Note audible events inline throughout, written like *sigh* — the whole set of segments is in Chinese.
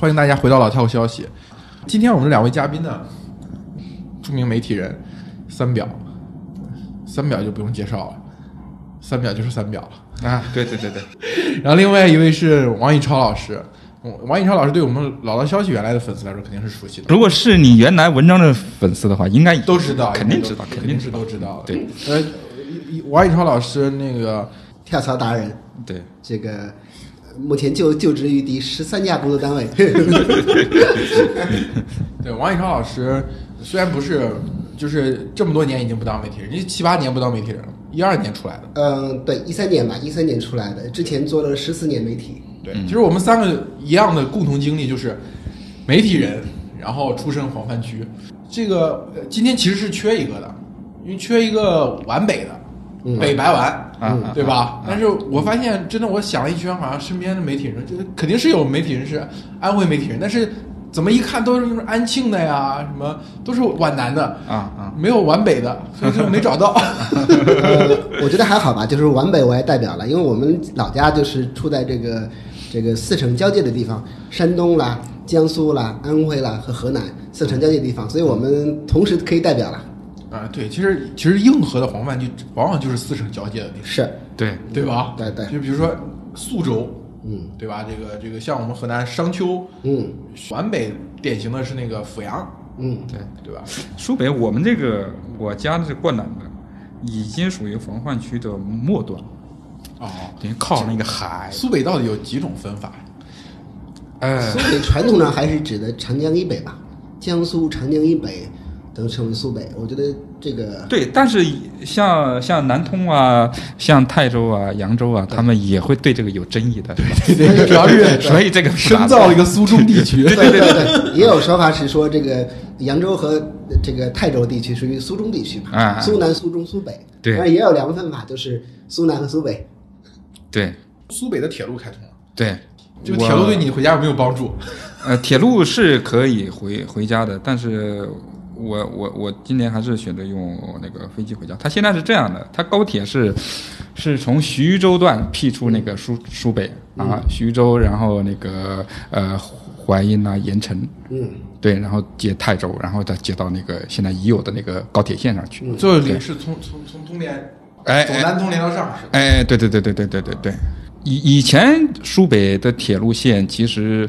欢迎大家回到老跳消息。今天我们两位嘉宾呢，著名媒体人三表，三表就不用介绍了，三表就是三表了。啊，对对对对，*laughs* 然后另外一位是王以超老师，嗯王以超老师对我们老道消息原来的粉丝来说肯定是熟悉的，如果是你原来文章的粉丝的话，应该都知道，肯定知道，肯定是。都知道的。对，呃，王以超老师那个跳槽达人，对，这个呃目前就就职于第十三家工作单位。*laughs* 对王以超老师虽然不是就是这么多年已经不当媒体人，你七八年不当媒体人了，一二年出来的。嗯，对，一三年吧，一三年出来的，之前做了十四年媒体。对，其实我们三个一样的共同经历就是媒体人，然后出身黄泛区。这个呃今天其实是缺一个的，因为缺一个皖北的，北白皖。啊嗯对吧？但是我发现，真的，我想了一圈，好像身边的媒体人，就是肯定是有媒体人是安徽媒体人，但是怎么一看都是安庆的呀，什么都是皖南的，啊啊，没有皖北的，所以就没找到。呃，我觉得还好吧，就是皖北我也代表了，因为我们老家就是处在这个这个四省交界的地方，山东啦、江苏啦、安徽啦和河南四城交界的地方，所以我们同时可以代表了。啊，对，其实其实硬核的黄泛区往往就是四省交界的地方，是，对，对吧？对对就比如说宿州，嗯对吧？这个这个像我们河南商丘，嗯皖北典型的是那个阜阳，嗯，对，对吧？苏北我们这个我家是灌南的，已经属于黄泛区的末端，哦，等于靠那个海。苏北到底有几种分法？哎苏，北传统上还是指的长江以北吧，江苏长江以北都称为苏北。我觉得这个对，但是像像南通啊，像泰州啊、扬州啊，他们也会对这个有争议的，对吧？对对，主要是所以这个深造了一个苏中地区。对对对对，也有说法是说这个扬州和这个泰州地区属于苏中地区嘛，苏南、苏中、苏北。对但是也有两个分法，就是苏南和苏北。对苏北的铁路开通了，对，这个铁路对你回家有没有帮助？呃，铁路是可以回回家的，但是我我我今年还是选择用那个飞机回家。它现在是这样的，它高铁是是从徐州段辟出那个苏苏北啊，徐州，然后那个呃淮阴啊、盐城，嗯，对，然后接泰州，然后再接到那个现在已有的那个高铁线上去。最后连是从从从东连，哎从南通连到上海。哎，对对对对对对对对，以以前苏北的铁路线其实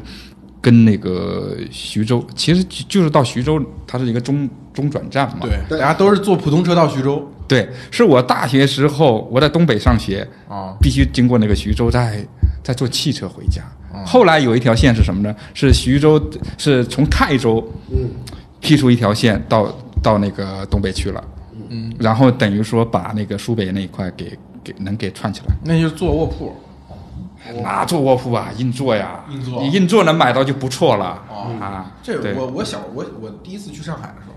跟那个徐州，其实就就是到徐州，它是一个中中转站嘛。对，对大家都是坐普通车到徐州对，是我大学时候我在东北上学，啊。必须经过那个徐州，再再坐汽车回家。后来有一条线是什么呢？是徐州，是从泰州嗯辟出一条线到到那个东北去了。嗯，然后等于说把那个苏北那一块给给能给串起来。那就坐卧铺，哪坐卧铺啊？硬座呀，硬座你硬座能买到就不错了、哦。啊。对。这我我小我我第一次去上海的时候，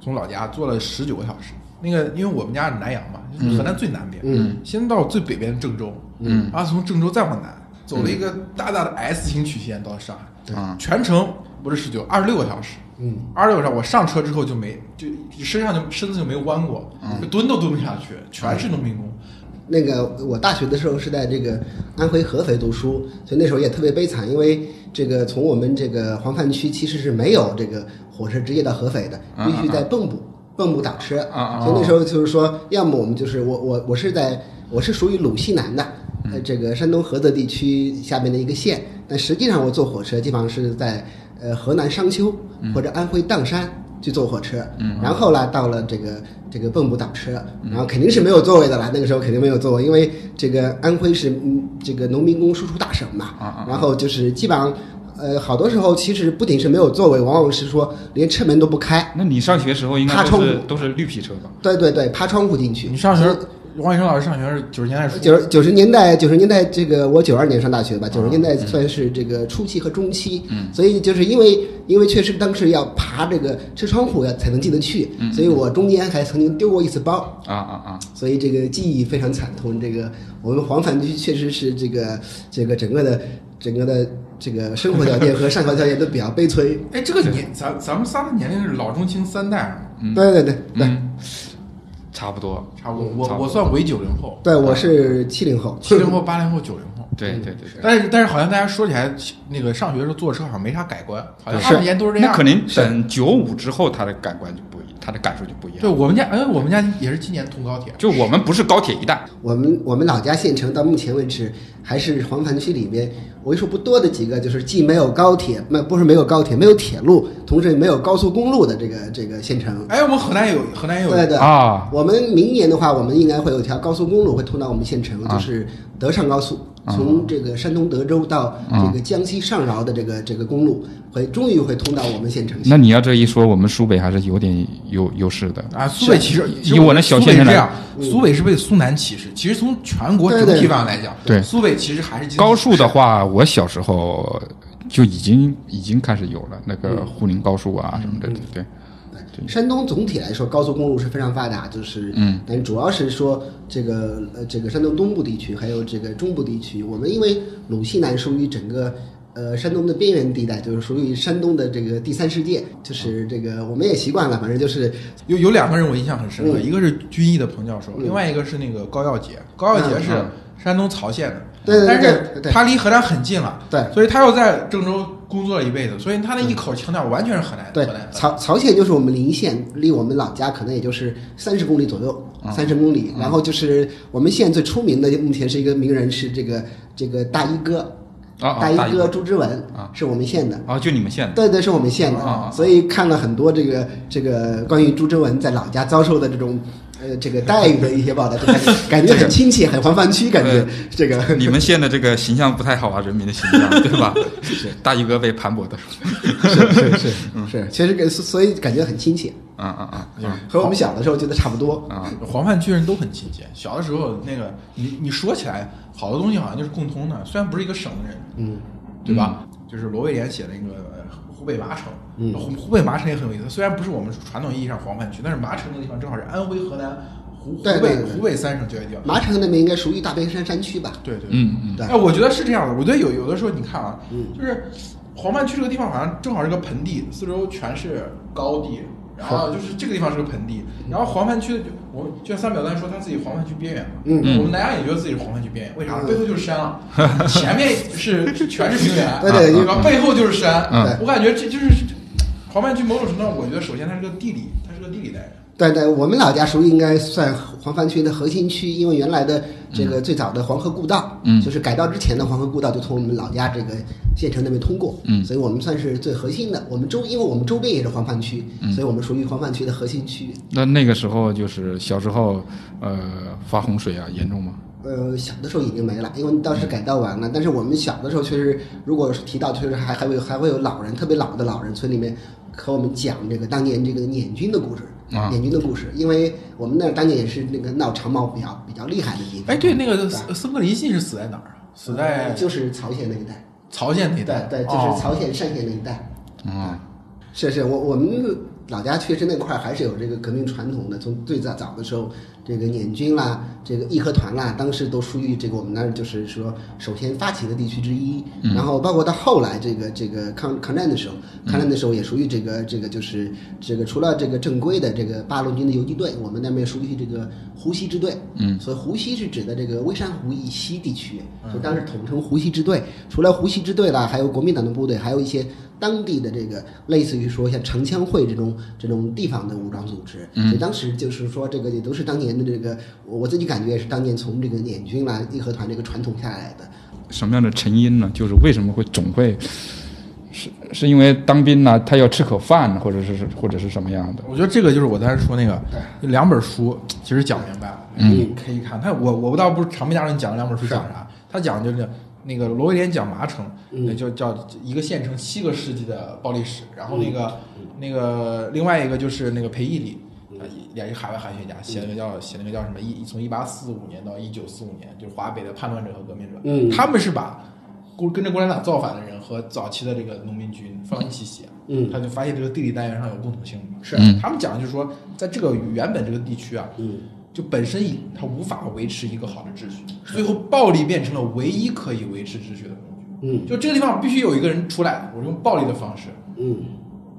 从老家坐了十九个小时。那个因为我们家是南阳嘛，就是河南最南边，嗯，先到最北边郑州，嗯，然后从郑州再往南，走了一个大大的 S 型曲线到上海，啊。全程不是十九，二十六个小时，嗯，二十六个小时，我上车之后就没就身上就身子就没弯过，就蹲都蹲不下去，全是农民工。那个我大学的时候是在这个安徽合肥读书，所以那时候也特别悲惨，因为这个从我们这个黄泛区其实是没有这个火车直接到合肥的，啊必须在蚌埠蚌埠打车。所以那时候就是说，要么我们就是我我我是在我是属于鲁西南的，呃，这个山东菏泽地区下面的一个县，但实际上我坐火车基本上是在呃河南商丘或者安徽砀山去坐火车，嗯，然后呢到了这个这个蚌埠倒车，然后肯定是没有座位的啦，那个时候肯定没有座位，因为这个安徽是嗯这个农民工输出大省嘛，然后就是基本上。呃，好多时候其实不仅是没有座位，往往是说连车门都不开，那你上学时候应该爬都是窗户都是绿皮车吧？对对对，爬窗户进去。你上学，王医生老师上学是九十年代初，九十九十年代，九十年代这个我九二年上大学吧，九十年代算是这个初期和中期，嗯，所以就是因为因为确实当时要爬这个车窗户要才能进得去，所以我中间还曾经丢过一次包，啊啊啊！所以这个记忆非常惨痛。这个我们黄泛区确实是这个这个整个的整个的这个生活条件和上学条件都比较悲催。*laughs* 哎，这个年咱咱们仨的年龄是老中青三代嘛，对对对对、嗯，差不多。差不多。我我算伪九零后，对，我是七零后，*laughs* 七零后、八零后、九零后。对对对对。但是但是好像大家说起来，那个上学的时候坐车好像没啥改观，好像对二十年都是这样。那可能等九五之后，他的感官就不一，他的感受就不一样。对我们家，哎，我们家也是今年通高铁，就我们不是高铁一代，我们我们老家县城到目前为止还是黄盘区里边为数不多的几个，就是既没有高铁，那不是没有高铁，没有铁路，同时也没有高速公路的这个这个县城。哎，我们河南也有，河南也有，对对。啊。我们明年的话，我们应该会有一条高速公路会通到我们县城，啊。就是德上高速，从这个山东德州到这个江西上饶的这个这个公路，会终于会通到我们县城。那你要这一说，我们苏北还是有点优优势的。啊，苏北其实以我那小县城来苏北这样，苏北是被苏南歧视。其实从全国整体上来讲，对苏北其实还是高速的话，我小时候就已经已经开始有了那个沪宁高速啊什么的，对对。山东总体来说，高速公路是非常发达，就是，嗯，但主要是说这个呃，这个山东东部地区还有这个中部地区，我们因为鲁西南属于整个呃山东的边缘地带，就是属于山东的这个第三世界，就是这个我们也习惯了，反正就是有有两个人我印象很深刻，嗯。一个是军艺的彭教授，另外一个是那个高耀杰。高耀杰是嗯。山东曹县的，对对对但是对。他离河南很近了，对。所以他又在郑州工作了一辈子，所以他那一口腔调完全是河南对。曹曹县就是我们临县，离我们老家可能也就是三十公里左右，三十公里。然后就是我们县最出名的，目前是一个名人，是这个这个大衣哥，大衣哥朱之文啊，是我们县的。啊，就你们县的。对对，是我们县的，啊。所以看了很多这个这个关于朱之文在老家遭受的这种呃这个待遇的一些报道，就感觉很亲切，很黄泛区，感觉呃这个 *laughs* 你们县的这个形象不太好啊，人民的形象，对吧？*laughs* 是大衣哥被盘剥的，是是是 *laughs* 是，其实给所以感觉很亲切，啊啊啊啊和我们小的时候觉得差不多。啊！黄泛区人都很亲切。小的时候，那个你你说起来，好多东西好像就是共通的，虽然不是一个省的人，嗯，对吧？就是罗威廉写的那个呃湖北麻城，嗯湖湖北麻城也很有意思。虽然不是我们传统意义上黄泛区，但是麻城那个地方正好是安徽、河南、湖湖北湖北三省交界地方。麻城那边应该属于大别山山区吧？对对，嗯嗯对哎，我觉得是这样的。我觉得有有的时候你看啊，嗯就是黄泛区这个地方好像正好是个盆地，四周全是高地，然后就是这个地方是个盆地，然后黄泛区我就像三表丹说他自己黄泛区边缘嘛，嗯我们南阳也觉得自己是黄泛区边缘，为啥？嗯背后就是山了，前面是全是平原，*laughs* 对对然后？背后就是山，嗯我感觉这就是黄泛区某种程度上，我觉得首先它是个地理，它是个地理带人。对对，我们老家属于应该算黄泛区的核心区，因为原来的这个最早的黄河故道，嗯就是改道之前的黄河故道就从我们老家这个县城那边通过，嗯所以我们算是最核心的。我们周，因为我们周边也是黄泛区，嗯所以我们属于黄泛区的核心区域。那那个时候就是小时候，呃，发洪水啊，严重吗？呃，小的时候已经没了，因为当时改道完了。但是我们小的时候确实，如果是提到，确实还还会还会有老人，特别老的老人，村里面和我们讲这个当年这个捻军的故事，啊捻军的故事。因为我们那儿当年也是那个闹长毛比较比较厉害的地方。哎，对，那个对僧僧格林沁是死在哪儿啊？死在呃就是曹县那一带，曹县那一带，对对，就哦是曹县单县那一带。啊，是是，我我们老家确实那块儿还是有这个革命传统的。从最早早的时候，这个捻军啦，这个义和团啦，当时都属于这个我们那儿就是说首先发起的地区之一。然后包括到后来这个这个抗抗战的时候，抗战的时候也属于这个这个就是这个除了这个正规的这个八路军的游击队，我们那边属于这个湖西支队。嗯，所以湖西是指的这个微山湖以西地区，所以当时统称湖西支队。除了湖西支队啦，还有国民党的部队，还有一些当地的这个类似于说像城乡会这种这种地方的武装组织。所以当时就是说这个也都是当年的这个，我我自己感觉也是当年从这个捻军啦、义和团这个传统下来的。什么样的成因呢？就是为什么会总会是是因为当兵呢，他要吃口饭，或者是是或者是什么样的？我觉得这个就是我当时说那个两本书，其实讲明白了，嗯你可以看。他我我倒不是常被家人讲了两本书讲啥，他讲就是那个罗威廉讲麻城，那就叫一个县城七个世纪的暴力史，然后那个那个另外一个就是那个裴义礼。呃也是海外汉学家，写那个叫写那个叫什么一从一八四五年到一九四五年，就是华北的叛乱者和革命者。嗯他们是把共跟着共产党造反的人和早期的这个农民军放一起写。嗯他就发现这个地理单元上有共同性。是嗯他们讲的就是说，在这个原本这个地区啊，嗯，就本身以它无法维持一个好的秩序，最后暴力变成了唯一可以维持秩序的工具。嗯就这个地方必须有一个人出来，我用暴力的方式，嗯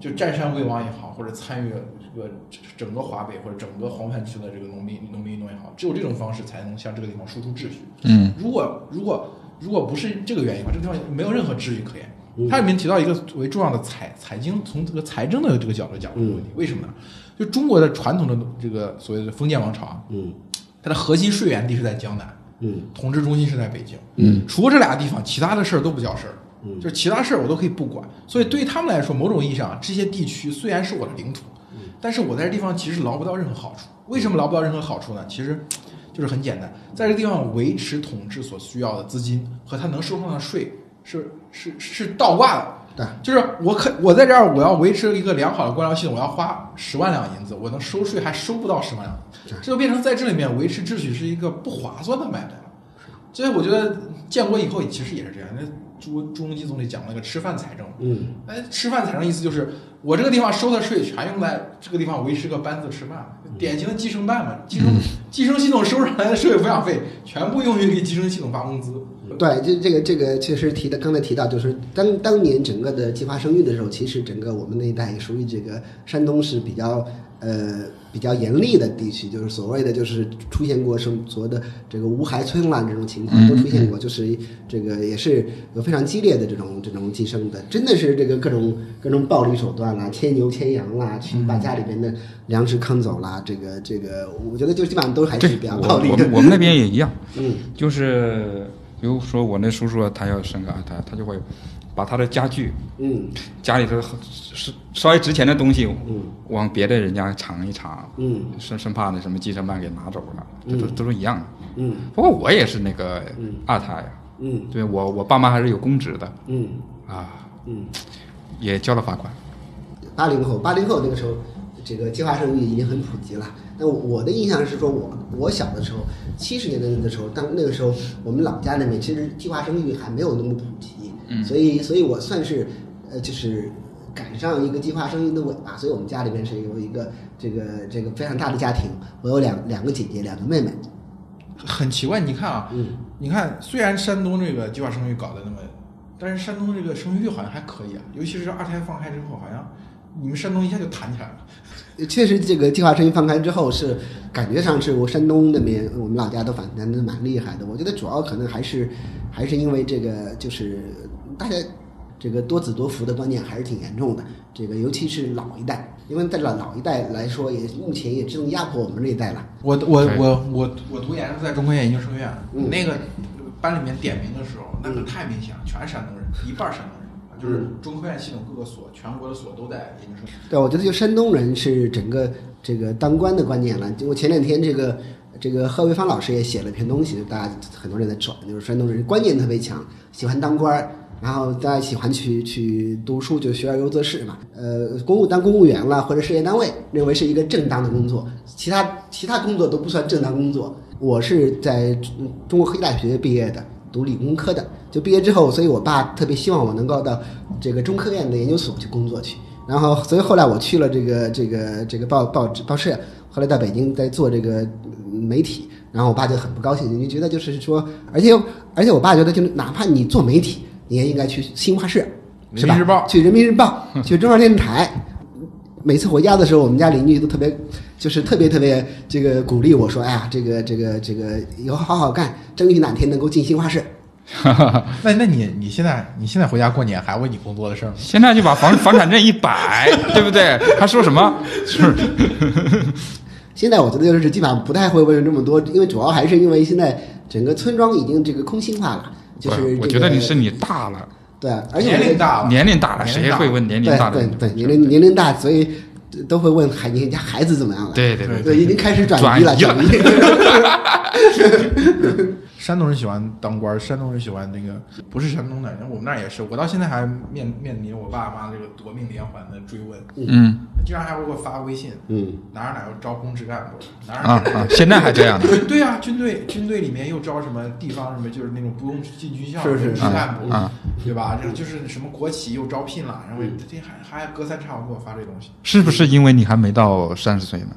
就占山为王也好，或者参与这个整个华北或者整个黄泛区的这个农民农民运动也好，只有这种方式才能向这个地方输出秩序。嗯如果如果如果不是这个原因的话，这个地方没有任何秩序可言。它里面提到一个为重要的财财经，从这个财政的这个角度讲这个问题，为什么呢？就中国的传统的这个所谓的封建王朝啊，嗯它的核心税源地是在江南，嗯统治中心是在北京。嗯，除了这俩地方，其他的事儿都不叫事儿。嗯就是其他事儿我都可以不管。所以对于他们来说，某种意义上，这些地区虽然是我的领土，但是我在这地方其实捞不到任何好处。为什么捞不到任何好处呢？其实就是很简单，在这个地方维持统治所需要的资金和他能收上的税是是是倒挂的。对，就是我可我在这儿，我要维持一个良好的官僚系统，我要花十万两银子，我能收税还收不到十万两，这就变成在这里面维持秩序是一个不划算的买卖了。所以我觉得建国以后其实也是这样。那朱朱镕基总理讲了个吃饭财政，嗯。哎，吃饭财政意思就是我这个地方收的税全用在这个地方维持个班子吃饭，典型的计生办嘛，计生 *laughs* 计生系统收上来的社会抚养费全部用于给计生系统发工资。对，这这个这个确实提的，刚才提到就是当当年整个的计划生育的时候，其实整个我们那一代也属于这个山东是比较呃比较严厉的地区，就是所谓的就是出现过什么所谓的这个无孩村啦这种情况都出现过，就是这个也是有非常激烈的这种这种计生的，真的是这个各种各种暴力手段啦，牵牛牵羊啦，去把家里边的粮食坑走啦，这个这个，我觉得就基本上都还是比，较暴力的我们。我们那边也一样，嗯就是比如说我那叔叔他要生个二胎，他就会把他的家具、嗯。家里头是稍微值钱的东西，嗯。往别的人家藏一藏，嗯。生生怕那什么计生办给拿走了，这都嗯都是一样的。嗯。不过我也是那个嗯。二胎呀，嗯。对我我爸妈还是有公职的。嗯。啊，嗯。也交了罚款。八零后，八零后那个时候，这个计划生育已经很普及了。那我的印象是说我，我小的时候，七十年代的时候，当那个时候我们老家那边其实计划生育还没有那么普及，嗯所以，所以我算是，呃，就是赶上一个计划生育的尾巴。所以我们家里边是有一个这个这个非常大的家庭，我有两两个姐姐，两个妹妹。很奇怪，你看啊，嗯你看虽然山东这个计划生育搞得那么，但是山东这个生育率好像还可以啊，尤其是二胎放开之后，好像你们山东一下就弹起来了。确实，这个计划生育放开之后是感觉上是我山东那边我们老家都反弹的蛮厉害的。我觉得主要可能还是还是因为这个就是大家这个多子多福的观念还是挺严重的。这个尤其是老一代，因为在老老一代来说，也目前也只能压迫我们这一代了。我我我我我读研是在中科院研究生院，嗯那个班里面点名的时候，那个太明显了，全是山东人，一半儿山东人，就是中科院系统各个所，全国的所都在研究生。对，我觉得就山东人是整个这个当官的观念了。就我前两天这个这个贺卫方老师也写了一篇东西，大家很多人在转，就是山东人观念特别强，喜欢当官儿，然后大家喜欢去去读书，就学而优则仕嘛。呃，公务当公务员了或者事业单位，认为是一个正当的工作，其他其他工作都不算正当工作。我是在中国科技大学毕业的。读理工科的，就毕业之后，所以我爸特别希望我能够到这个中科院的研究所去工作去。然后，所以后来我去了这个这个这个报报纸报社，后来到北京在做这个媒体，然后我爸就很不高兴，就觉得就是说，而且而且我爸觉得，就哪怕你做媒体，你也应该去新华社，是吧？人民日报去人民日报，*laughs* 去中央电视台。每次回家的时候，我们家邻居都特别，就是特别特别这个鼓励我说：“哎呀，这个这个这个以后好好干，争取哪天能够进新华社。*laughs* ”那那你你现在你现在回家过年还问你工作的事儿吗？现在就把房房产证一摆，*laughs* 对不对？还说什么？是现在我觉得就是基本上不太会问这么多，因为主要还是因为现在整个村庄已经这个空心化了，就是、这个、我觉得你是你大了，对，而且年龄大了，年龄大了，谁会问年龄大的人？对对年龄年龄大，所以都会问孩你家孩子怎么样了？对对对对，已经开始转移了，转移了转移。*laughs* 山东人喜欢当官，山东人喜欢那个不是山东的，我们那儿也是，我到现在还面面临我爸妈这个夺命连环的追问，嗯居然还会给我发微信，嗯，哪儿哪儿又招公职干部，哪儿啊哪儿啊，现在还这样呢？对对啊，军队军队里面又招什么地方什么，就是那种不用进军校的是是职干部，啊对吧？这就是什么国企又招聘了，然后这还还隔三差五给我发这东西。是不是因为你还没到三十岁呢？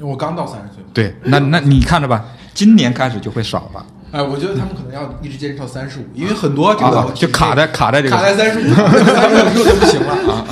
我刚到三十岁，对，那那你看着吧，今年开始就会少了哎，我觉得他们可能要一直坚持到三十五，因为很多这个啊，就卡在卡在这个卡在三十五，三十五之后就不行了啊！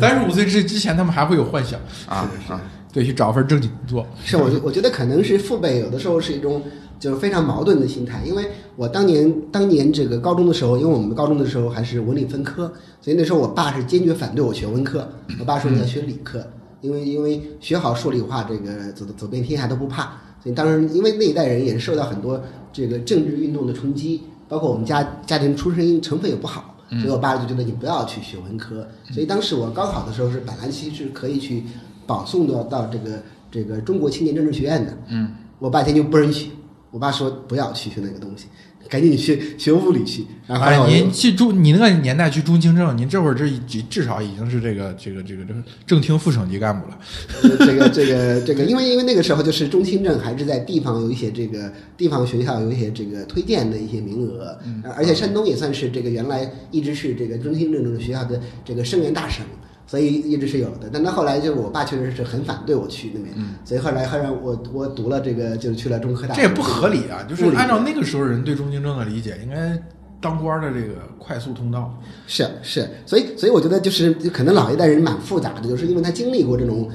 三十五岁之之前，他们还会有幻想，啊啊，对，去找份正经工作。是我我觉得可能是父辈有的时候是一种就是非常矛盾的心态。因为我当年当年这个高中的时候，因为我们高中的时候还是文理分科，所以那时候我爸是坚决反对我学文科，我爸说你要学理科，因为因为学好数理化，这个走走遍天下都不怕。所以当时因为那一代人也是受到很多这个政治运动的冲击，包括我们家家庭出身成分也不好。所以我爸就觉得你不要去学文科，所以当时我高考的时候是本来其实是可以去保送到到这个这个中国青年政治学院的，嗯，我爸坚决不允许，我爸说不要去学那个东西，赶紧学学物理去。哎，您去中，你那个年代去中青政，您这会儿这已至少已经是这个这个这个这个正厅副省级干部了。这个这个这个，因为因为那个时候就是中青政还是在地方有一些这个地方学校有一些这个推荐的一些名额，呃而且山东也算是这个原来一直是这个中青镇这个学校的这个生源大省，所以一直是有的。但到后来就是我爸确实是很反对我去那边，所以后来后来我我读了这个就是去了中科大，这也不合理啊！就是按照那个时候人对中青政的理解，应该当官的这个快速通道。是是，所以所以我觉得就是可能老一代人蛮复杂的，就是因为他经历过这种，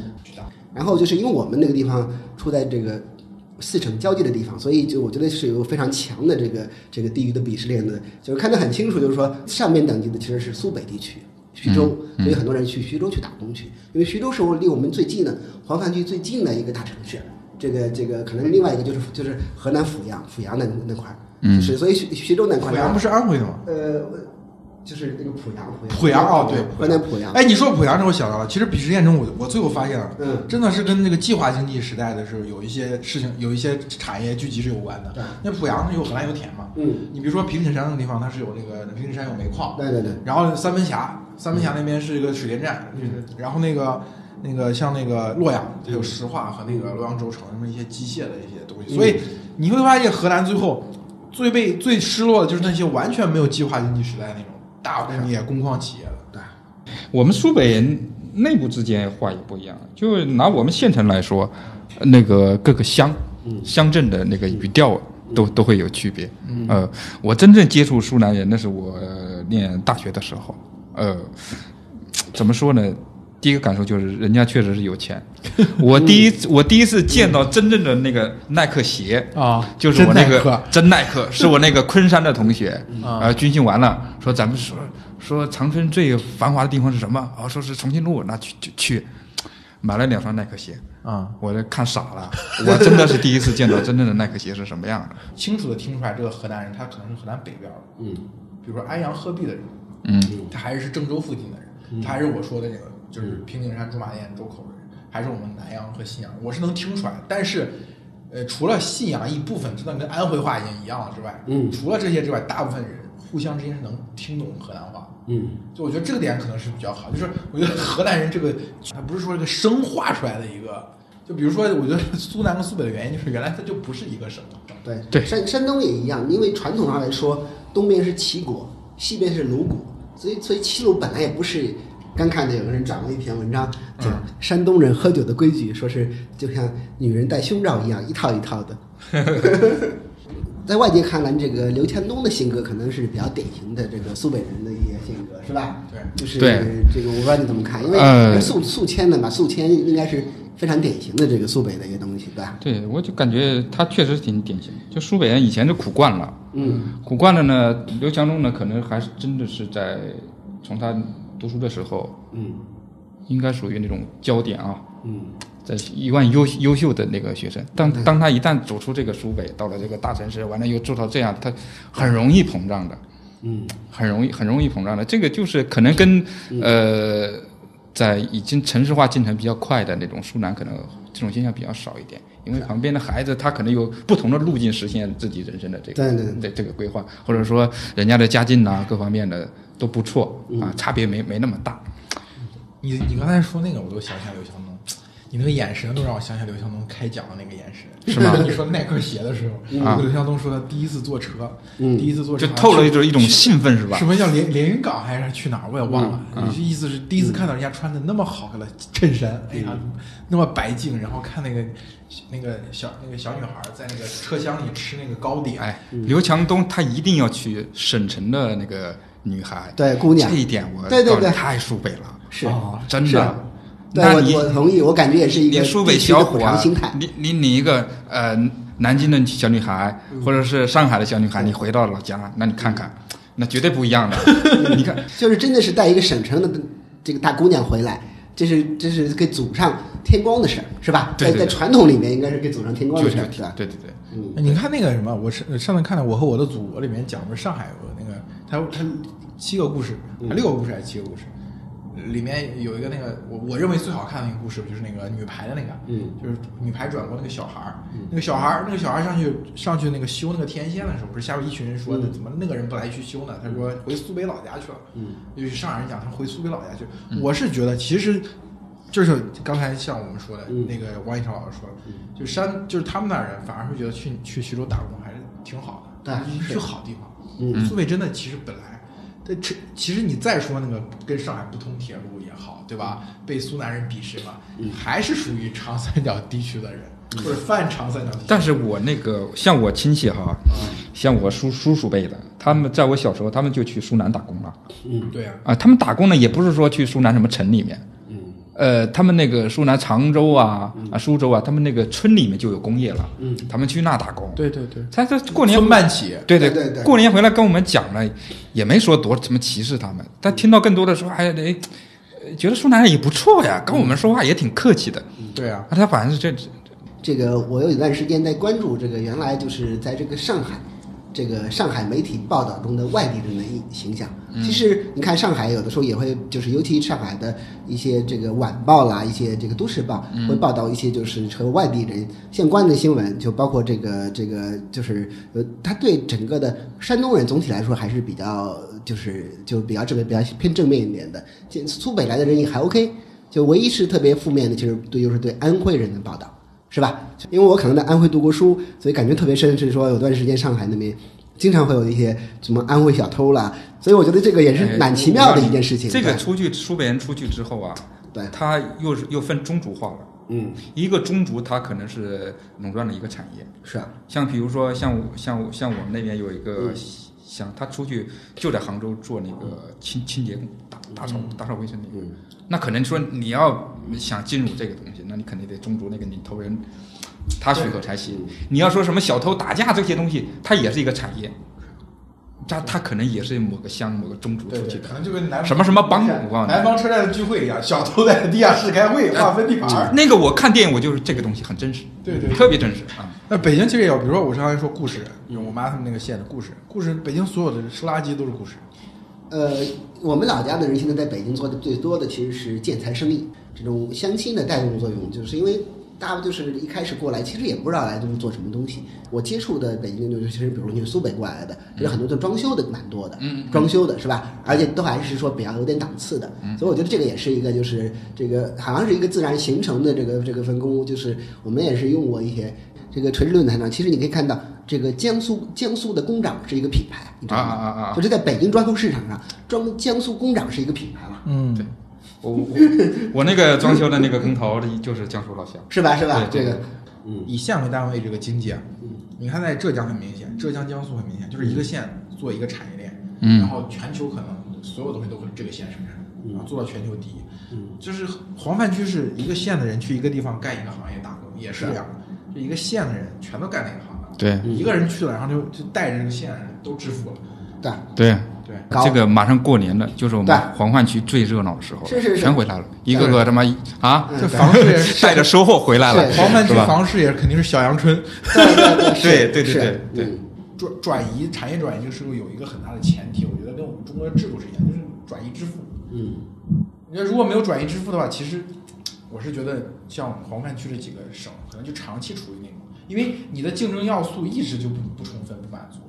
然后就是因为我们那个地方处在这个四省交界的地方，所以就我觉得是有非常强的这个这个地域的鄙视链的，就是看得很清楚，就是说上面等级的其实是苏北地区。徐州，所以很多人去徐州去打工去，因为徐州是我离我们最近的黄泛区最近的一个大城市。这个这个可能另外一个就是就是河南阜阳，阜阳那那块儿，嗯就是所以徐徐州那块儿，阜阳不是安徽的吗？呃，就是那个濮阳，濮阳哦，对，河南濮阳。哎，你说濮阳这，我想到了，其实鄙视链中，我我最后发现了，嗯。真的是跟那个计划经济时代的时候有一些事情，有一些产业聚集是有关的。对。那濮阳有河南有田嘛，嗯，你比如说平顶山那个地方，它是有那个平顶山有煤矿，对对对，然后三门峡，三门峡那边是一个水电站，嗯。然后那个那个像那个洛阳，它有石化和那个洛阳轴承什么一些机械的一些东西，所以你会发现河南最后最被最失落的就是那些完全没有计划经济时代那种大工业工矿企业了。对，我们苏北人内部之间话也不一样，就拿我们县城来说，那个各个乡、乡镇的那个语调都都会有区别。呃，我真正接触苏南人，那是我呃念大学的时候。呃，怎么说呢？第一个感受就是人家确实是有钱。*laughs* 我第一我第一次见到真正的那个耐克鞋啊就是我那个真耐克。*laughs* 是我那个昆山的同学，啊呃，军训完了说咱们说说长春最繁华的地方是什么？哦，说是重庆路，那去去去，买了两双耐克鞋，啊、我这看傻了，我真的是第一次见到真正的耐克鞋是什么样的。*laughs* 清楚的听出来，这个河南人他可能是河南北边的，嗯。比如说安阳、鹤壁的人，嗯。他还是郑州附近的人，他还是我说的那个，就是平顶山、驻马店、周口的人，还是我们南阳和信阳，我是能听出来。但是，呃，除了信阳一部分真的跟安徽话已经一样了之外，嗯除了这些之外，大部分人互相之间是能听懂河南话。嗯就我觉得这个点可能是比较好，就是我觉得河南人这个，他不是说这个生化出来的一个，就比如说，我觉得苏南跟苏北的原因就是原来它就不是一个省。对对山山东也一样，因为传统上来说，东边是齐国，西边是鲁国，所以所以齐鲁本来也不是。刚看见有个人转过一篇文章，讲山东人喝酒的规矩，说是就像女人戴胸罩一样，一套一套的。*laughs* 在外界看来，这个刘强东的性格可能是比较典型的这个苏北人的一些性格，是吧？对就是这个我不知道你怎么看，因为呃宿宿迁的嘛，宿迁应该是非常典型的这个苏北的一个东西，对吧？对，我就感觉他确实挺典型。就苏北人以前就苦惯了，嗯苦惯了呢，刘强东呢，可能还是真的是在从他读书的时候，嗯。应该属于那种焦点啊，嗯。在一万优优秀的那个学生。当当他一旦走出这个苏北，到了这个大城市，完了又做到这样，他很容易膨胀的，嗯。很容易很容易膨胀的。这个就是可能跟呃，在已经城市化进程比较快的那种苏南，可能这种现象比较少一点。因为旁边的孩子，他可能有不同的路径实现自己人生的这个对对对。这这个规划，或者说人家的家境呐、各方面的都不错啊，差别没没那么大。你你刚才说那个，我都想起来刘强东，你那个眼神都让我想起来刘强东开讲的那个眼神，是吗？*laughs* 你说耐克鞋的时候，啊刘强东说他第一次坐车，嗯。第一次坐车就透了一种一种兴奋是吧？什？么叫连连云港还是去哪儿我也忘了，意思是第一次看到人家穿的那么好的衬衫，哎呀，那么白净，然后看那个那个小那个小女孩在那个车厢里吃那个糕点，哎，刘强东他一定要去省城的那个女孩，对姑娘这一点我对对对太苏北了，是哦真的。对我那你我同意，我感觉也是一个你苏北小伙心态，。你你你一个呃南京的小女孩，嗯或者是上海的小女孩，你回到老家，那你看看，那绝对不一样的。*laughs* 你看，就是真的是带一个省城的这个大姑娘回来，这是这是给祖上添光的事儿，是吧？对对对在在传统里面应该是给祖上添光就的事儿？对对对，嗯，你看那个什么，我是上次看到《我和我的祖国》里面讲的是上海有个那个，他他七个故事，六个故事还是七个故事，里面有一个那个我我认为最好看的一个故事，就是那个女排的那个，嗯，就是女排转过那个小孩儿，那个小孩儿那个小孩儿上去上去那个修那个天线的时候，不是下面一群人说，的怎么那个人不来去修呢？他说回苏北老家去了，嗯，就是上海人讲他回苏北老家去，我是觉得其实。就是刚才像我们说的、嗯。那个王一超老师说的，就山就是他们那儿人反而会觉得去去徐州打工还是挺好的，对是去好地方。嗯。苏北真的其实本来，这这其实你再说那个跟上海不通铁路也好，对吧？被苏南人鄙视嘛，嗯。还是属于长三角地区的人，或者泛长三角地区。但是我那个像我亲戚哈，像我叔叔叔辈的，他们在我小时候，他们就去苏南打工了。嗯。对啊，啊。他们打工呢，也不是说去苏南什么城里面，嗯呃，他们那个苏南常州啊啊苏州啊，他们那个村里面就有工业了，嗯，他们去那打工。对对对，他他过年村办企业，对对对对过年回来跟我们讲了，也没说多什么歧视他们，但听到更多的说，哎，觉得苏南人也不错呀，跟我们说话也挺客气的。对啊，啊，他反正是这。这个我有一段时间在关注这个，原来就是在这个上海，这个上海媒体报道中的外地人的一形象。其实你看上海有的时候也会，就是尤其上海的一些这个晚报啦，一些这个都市报会报道一些就是和外地人相关的新闻，就包括这个这个就是呃，他对整个的山东人总体来说还是比较就是就比较正面比较偏正面一点的，这苏北来的人也还 OK。就唯一是特别负面的，其实对就是对安徽人的报道。是吧？因为我可能在安徽读过书，所以感觉特别深。是说有段时间上海那边经常会有一些什么安徽小偷啦，所以我觉得这个也是蛮奇妙的一件事情。哎这个出去苏北人出去之后啊，对，他又是又分宗族化了。嗯，一个宗族，它可能是垄断了一个产业，是啊，像比如说像我像我像我们那边有一个嗯像他出去就在杭州做那个清清洁工，打打扫打扫卫生那个，嗯那可能说你要想进入这个东西，那你肯定得宗族那个领头人他许可才行。你要说什么小偷打架这些东西，它也是一个产业，他他可能也是某个乡某个宗族出去的可。能就跟南方什么什么帮我忘了南方车站的聚会一样，小偷在地下室开会，划分地盘儿。那个我看电影，我就是这个东西很真实，对对对特别真实啊。那北京其实也有，比如说我刚才说故事，有我妈他们那个县的故事，故事北京所有的收垃圾都是故事。呃，我们老家的人现在在北京做的最多的其实是建材生意，这种相亲的带动作用，就是因为大家就是一开始过来，其实也不知道来就是做什么东西。我接触的北京就是，其实比如你是苏北过来的，其实很多做装修的蛮多的，嗯，装修的是吧？而且都还是说比较有点档次的，所以我觉得这个也是一个就是这个好像是一个自然形成的这个这个分工，就是我们也是用过一些这个垂直论坛上，其实你可以看到这个江苏江苏的工长是一个品牌，你知道吗？啊啊啊啊。就是在北京装修市场上，装江苏工长是一个品牌嘛，嗯，对。我我我那个装修的那个工头就是江苏老乡，是吧？是吧？这个，嗯。以县为单位这个经济啊，你看在浙江很明显，浙江、江苏很明显，就是一个县做一个产业链，嗯。然后全球可能所有东西都会这个县生产，然后做到全球第一。嗯，就是黄泛区是一个县的人去一个地方干一个行业打工，也是这样，就一个县的人全都干那个行当，对嗯一个人去了，然后就就带着这个县人都致富了。对，对。对，这个马上过年了，就是我们黄泛区最热闹的时候，是是是全回来了，一个个他妈啊，嗯这房市也是 *laughs* 带着收获回来了，是黄泛区？房市也肯定是小阳春。对对对 *laughs* 是对对转转移产业转移这个时候有一个很大的前提，我觉得跟我们中国的制度是一样，就是转移支付。嗯你说如果没有转移支付的话，其实我是觉得像黄泛区这几个省，可能就长期处于那种，因为你的竞争要素一直就不不充分、不满足，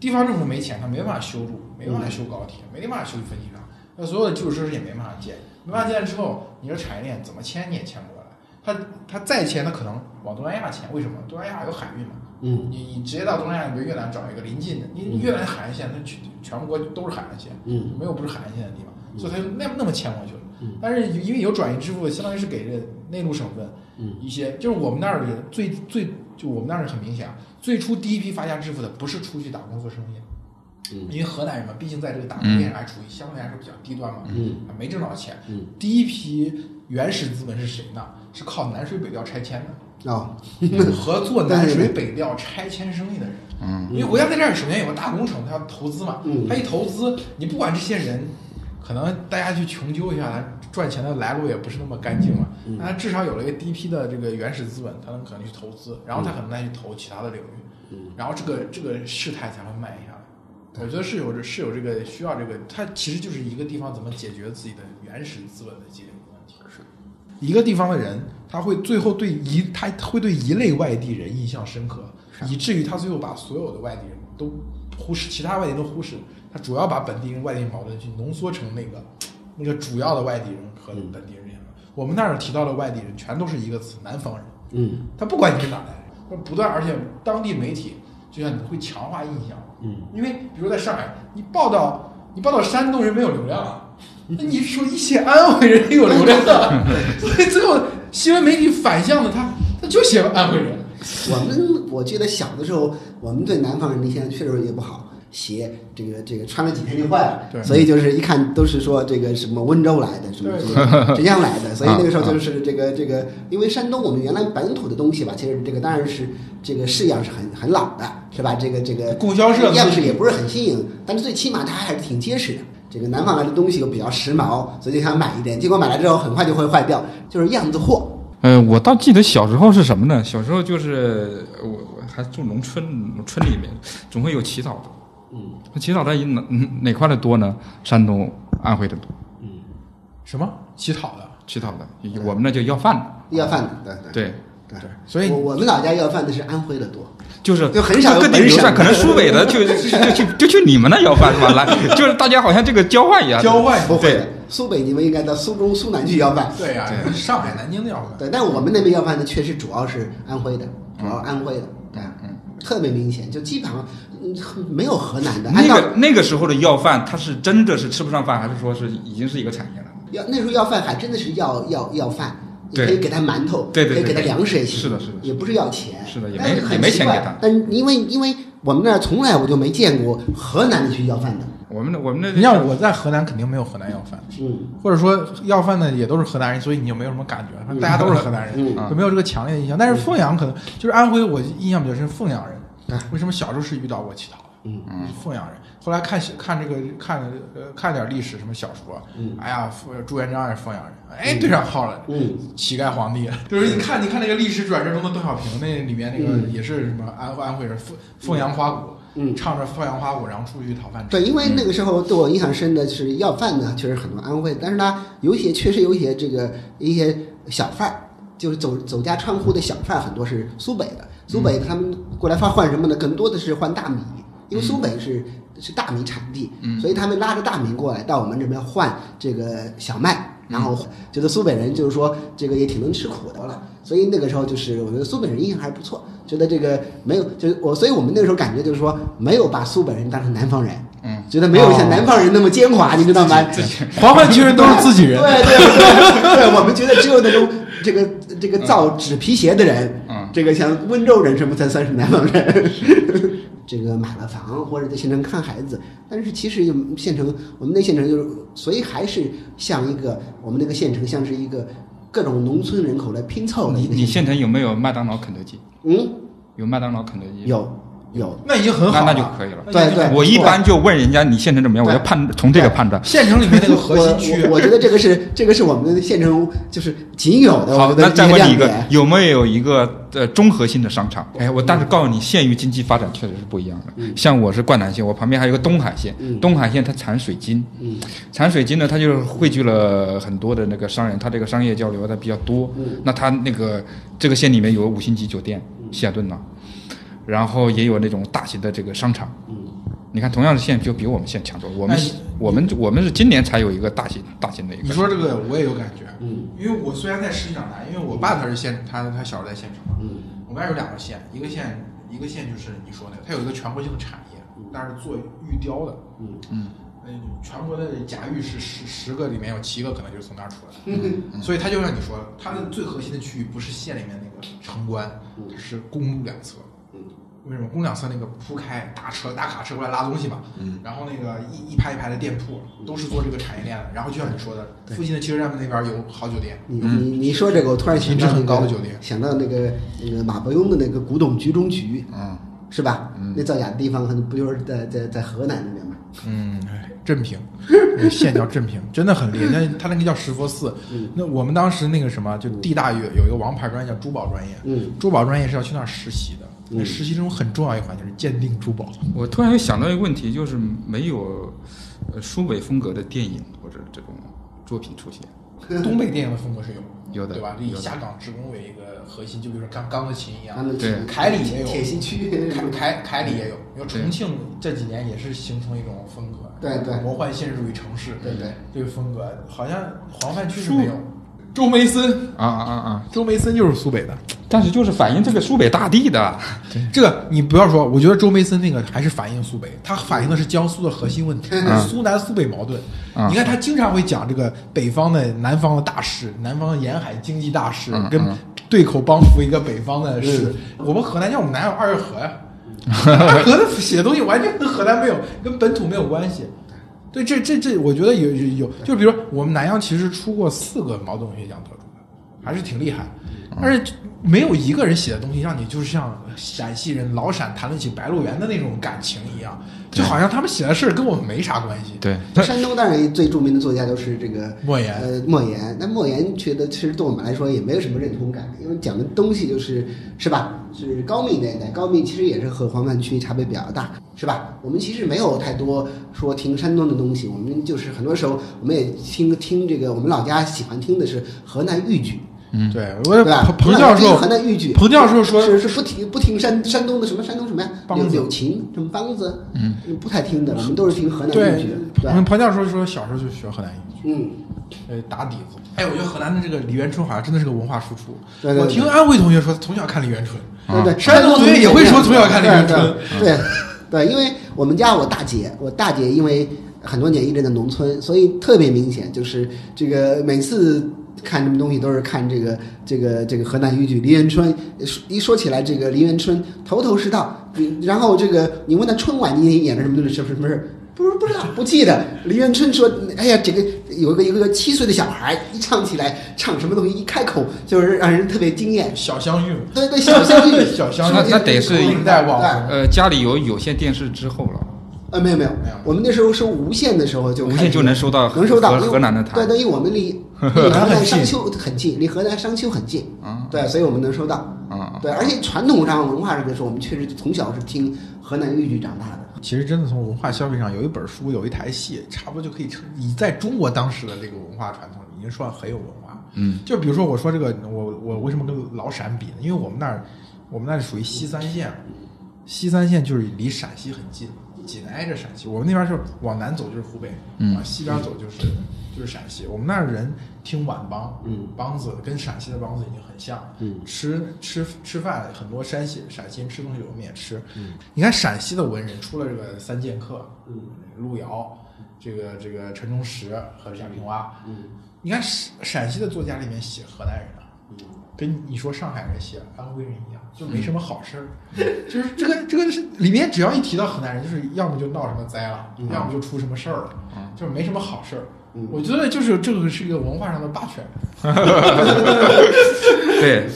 地方政府没钱，他没办法修路，没办法修高铁，没办法修飞机场，那所有的基础设施也没办法建，没办法建之后，你这产业链怎么迁你也迁不过来。他他再迁，他可能往东南亚迁，为什么？东南亚有海运嘛，嗯你你直接到东南亚，比如越南找一个临近的，你你越南海岸线，它全全国都是海岸线，嗯没有不是海岸线的地方，所以他就那那么迁过去了。嗯但是因为有转移支付，相当于是给这内陆省份嗯一些，就是我们那儿的最最就我们那儿很明显啊，最初第一批发家致富的不是出去打工做生意，嗯因为河南人嘛，毕竟在这个打工链上还处于相对来说比较低端嘛，嗯没挣到钱。嗯第一批原始资本是谁呢？是靠南水北调拆迁的。啊，和做南水北调拆迁生意的人。嗯，因为国家在这儿首先有个大工程，他要投资嘛，嗯他一投资，你不管这些人，可能大家去穷究一下，他赚钱的来路也不是那么干净嘛，嗯。那他至少有了一个第一批的这个原始资本，他能可能去投资，然后他可能再去投其他的领域，嗯。然后这个这个事态才会蔓延下来。我觉得是有这是有这个需要这个，它其实就是一个地方怎么解决自己的原始资本的这个问题。是。一个地方的人，他会最后对一他会对一类外地人印象深刻，以至于他最后把所有的外地人都忽视，其他外地人都忽视，他主要把本地人外地人矛盾去浓缩成那个那个主要的外地人和本地人之间的。我们那儿提到的外地人全都是一个词，南方人。嗯。他不管你是哪来的，不断，而且当地媒体就像你会强化印象，嗯，因为比如在上海，你报道你报道山东人没有流量啊，那你说一写安徽人有流量啊，*laughs* 所以最后新闻媒体反向的他他就写安徽人，我们我记得小的时候，我们对南方人的印象确实也不好，鞋这个这个穿了几天就坏了，对所以就是一看都是说这个什么温州来的，什么浙江来的，所以那个时候就是这个这个，因为山东我们原来本土的东西吧，其实这个当然是这个式样是很很老的，是吧？这个这个供销社样式也不是很新颖，但是最起码它还是挺结实的。这个南方来的东西又比较时髦，所以就想买一点，结果买来之后很快就会坏掉，就是样子货。呃，我倒记得小时候是什么呢？小时候就是我我还住农村，村里面总会有乞讨的。嗯乞讨的哪哪块的多呢？山东、安徽的多。嗯，什么乞讨的，乞讨的，我们那叫要饭的。要饭的，对对对，对对所以我我们老家要饭的是安徽的多。就是就很少有各地本省流散，可能苏北的就就就去就去你们那要饭是吧？来，*laughs* 就是大家好像这个交换一样。交换不会，苏北你们应该到苏中、苏南去要饭。对呀、上海、南京的要饭，对，但我们那边要饭的确实主要是安徽的，主要安徽的，对，嗯，特别明显，就基本上嗯 *laughs* 没有河南的。那个那个时候的要饭，他是真的是吃不上饭，还是说是已经是一个产业了？要那时候要饭还真的是要要要饭，你可以给他馒头，对对对可以给他粮食也行，是的是的也不是要钱，是的也没也没钱给他但因为因为我们那儿从来我就没见过河南的去要饭的，我们那我们那你像我在河南肯定没有河南要饭，嗯或者说要饭的也都是河南人，所以你就没有什么感觉，大家都是河南人，嗯就没有这个强烈的印象。但是凤阳可能就是安徽，我印象比较深，凤阳人啊。为什么小时候是遇到过乞讨的？嗯凤阳人。后来看看这个看呃看点历史什么小说，嗯哎呀，朱元璋也是凤阳人，哎，对上号了。嗯乞丐皇帝，就是你看，你看那个历史转折中的邓小平，那里面那个嗯也是什么安安徽人凤凤阳花鼓，嗯。唱着凤阳花鼓，然后出去讨饭吃。对，因为那个时候对我印象深的是要饭的，确实很多安徽，但是呢，有一些确实有一些这个一些小贩儿，就是走走家串户的小贩，很多是苏北的。苏北他们过来发换什么呢？更多的是换大米，因为苏北是是大米产地，所以他们拉着大米过来到我们这边换这个小麦。然后觉得苏北人就是说这个也挺能吃苦的了，所以那个时候就是我觉得苏北人印象还是不错，觉得这个没有就是我，所以我们那个时候感觉就是说没有把苏北人当成南方人，嗯，觉得没有像南方人那么奸猾，你知道吗？黄泛区人都是自己人，对对对对，我们觉得只有那种这个这个造纸皮鞋的人，嗯这个像温州人什么才算是南方人。这个买了房或者在县城看孩子，但是其实县城我们那县城就是，所以还是像一个我们那个县城像是一个各种农村人口来拼凑的一个你县城有没有麦当劳、肯德基？嗯，有麦当劳、肯德基？有有，那已经很好了，那那就可以了。对对我一般就问人家你县城怎么样，我对就判从这个判断。县城里面那个核心区我我，我觉得这个是这个是我们县城就是仅有的，好，那再问你一个，有没有一个呃综合性的商场？哎，我但是告诉你，县域经济发展确实是不一样的。像我是灌南县，我旁边还有一个东海县，嗯。东海县它产水晶，嗯。产水晶呢，它就是汇聚了很多的那个商人，它这个商业交流它比较多。嗯。那它那个这个县里面有五星级酒店，希尔顿呐，然后也有那种大型的这个商场。嗯。你看，同样的县就比我们县强多了。我们、哎我们我们是今年才有一个大型大型的一个。你说这个我也有感觉，嗯。因为我虽然在市长南，因为我爸他是县，他他小时候在县城嘛，嗯。我们那有两个县，一个县一个县就是你说的，它有一个全国性的产业，那是做玉雕的，嗯。嗯。嗯，全国的甲玉是十十个里面有七个可能就是从那儿出来的，嗯。*laughs* 所以它就像你说的，它的最核心的区域不是县里面那个城关，嗯。是公路两侧，嗯为什么公两侧那个铺开大车大卡车过来拉东西嘛，嗯，然后那个一一排一排的店铺都是做这个产业链的，然后就像你说的，附近的汽车站那边有好酒店，你你你说这个，我突然想到品质很高的酒店想到那个那个马伯庸的那个古董局中局，嗯，是吧？那造假的地方可能不就是在在在河南那边吗？嗯，哎，镇平，那个县叫镇平，真的很厉害。那他那个叫石佛寺。那我们当时那个什么，就地大有有一个王牌专业叫珠宝专业。嗯，珠宝专业是要去那儿实习的。那实习中很重要一环就是鉴定珠宝。我突然又想到一个问题，就是没有呃苏北风格的电影或者这种作品出现。*laughs* 东北电影的风格是有，有的对吧？就以下岗职工为一个核心，就比如说钢钢的琴一样。对凯里也有铁西区凯凯凯里也有，因为重庆这几年也是形成一种风格，对对魔幻现实主义城市，对对，这个风格好像黄泛区是没有。周梅森，啊啊啊。啊！周梅森就是苏北的，但是就是反映这个苏北大地的，这个你不要说，我觉得周梅森那个还是反映苏北，他反映的是江苏的核心问题，苏南苏北矛盾。嗯你看他经常会讲这个北方的南方的大事，南方的沿海经济大事，跟对口帮扶一个北方的事。我们河南叫我们南有二月河？呀，*laughs* 二河的写的东西完全跟河南没有，跟本土没有关系。对，这这这，我觉得有有有，就比如说我们南阳其实出过四个茅盾文学奖得主的，还是挺厉害。但是没有一个人写的东西让你就是像陕西人老陕谈论起白鹿原的那种感情一样，就好像他们写的事儿跟我们没啥关系。对，*laughs* 山东当然最著名的作家就是这个 *laughs* 莫言呃，莫言。那莫言觉得其实对我们来说也没有什么认同感，因为讲的东西就是是吧？是高密那一代，高密其实也是和黄泛区差别比较大，是吧？我们其实没有太多说听山东的东西，我们就是很多时候我们也听听这个，我们老家喜欢听的是河南豫剧，对，我对吧？彭彭教授，河南豫剧，彭教授说是是不听不听山山东的什么山东什么呀？梆子柳柳琴什么梆子，嗯，不太听的，我们都是听河南豫剧，对彭彭教授说小时候就学河南豫剧，嗯。呃，打底子。哎，我觉得河南的这个李元春好像真的是个文化输出。对对对我听安徽同学说，从小看李元春。对对，山东同学也会说从小看李元春。对对对，因为我们家我大姐，我大姐因为很多年一直在农村，所以特别明显，就是这个每次看什么东西都是看这个这个这个河南豫剧梨园春。一说起来这个梨园春，头头是道。然后这个你问他春晚你演的什么东西，是不是不是？不是不知道，不记得。梨园春说：“哎呀，这个有一个一个七岁的小孩一唱起来，唱什么东西一开口就是让人特别惊艳。小香玉，对对，小香玉，*laughs* 小香玉那那得是明代网红。呃，家里有有线电视之后了，呃，没有没有没有我们那时候收无线的时候就无线就能收到能收到河河南的台对等于我们离 *laughs* 离河南商丘很近，离河南商丘很近，啊对，所以我们能收到。啊，对，而且传统上文化上来说，我们确实从小是听河南豫剧长大的。其实真的从文化消费上，有一本书，有一台戏，差不多就可以称以在中国当时的这个文化传统，已经算很有文化。嗯，就比如说我说这个，我我为什么跟老陕比呢？因为我们那儿，我们那儿属于西三线，西三线就是离陕西很近，紧挨着陕西。我们那边就是往南走就是湖北，嗯往西边走就是就是陕西。我们那儿人听皖梆，嗯，梆子跟陕西的梆子已经很像，嗯，吃吃吃饭很多山西陕西人吃东西我们也吃，嗯，你看陕西的文人出了这个三剑客，嗯，路遥，这个这个陈忠实和贾平凹，嗯，你看陕陕西的作家里面写河南人啊，嗯，跟你说上海人写安徽人一样，就没什么好事儿，就是这个这个是里面只要一提到河南人，就是要么就闹什么灾了，嗯。要么就出什么事儿了，嗯。就是没什么好事儿。嗯。我觉得就是这个是一个文化上的霸权，*laughs* 对，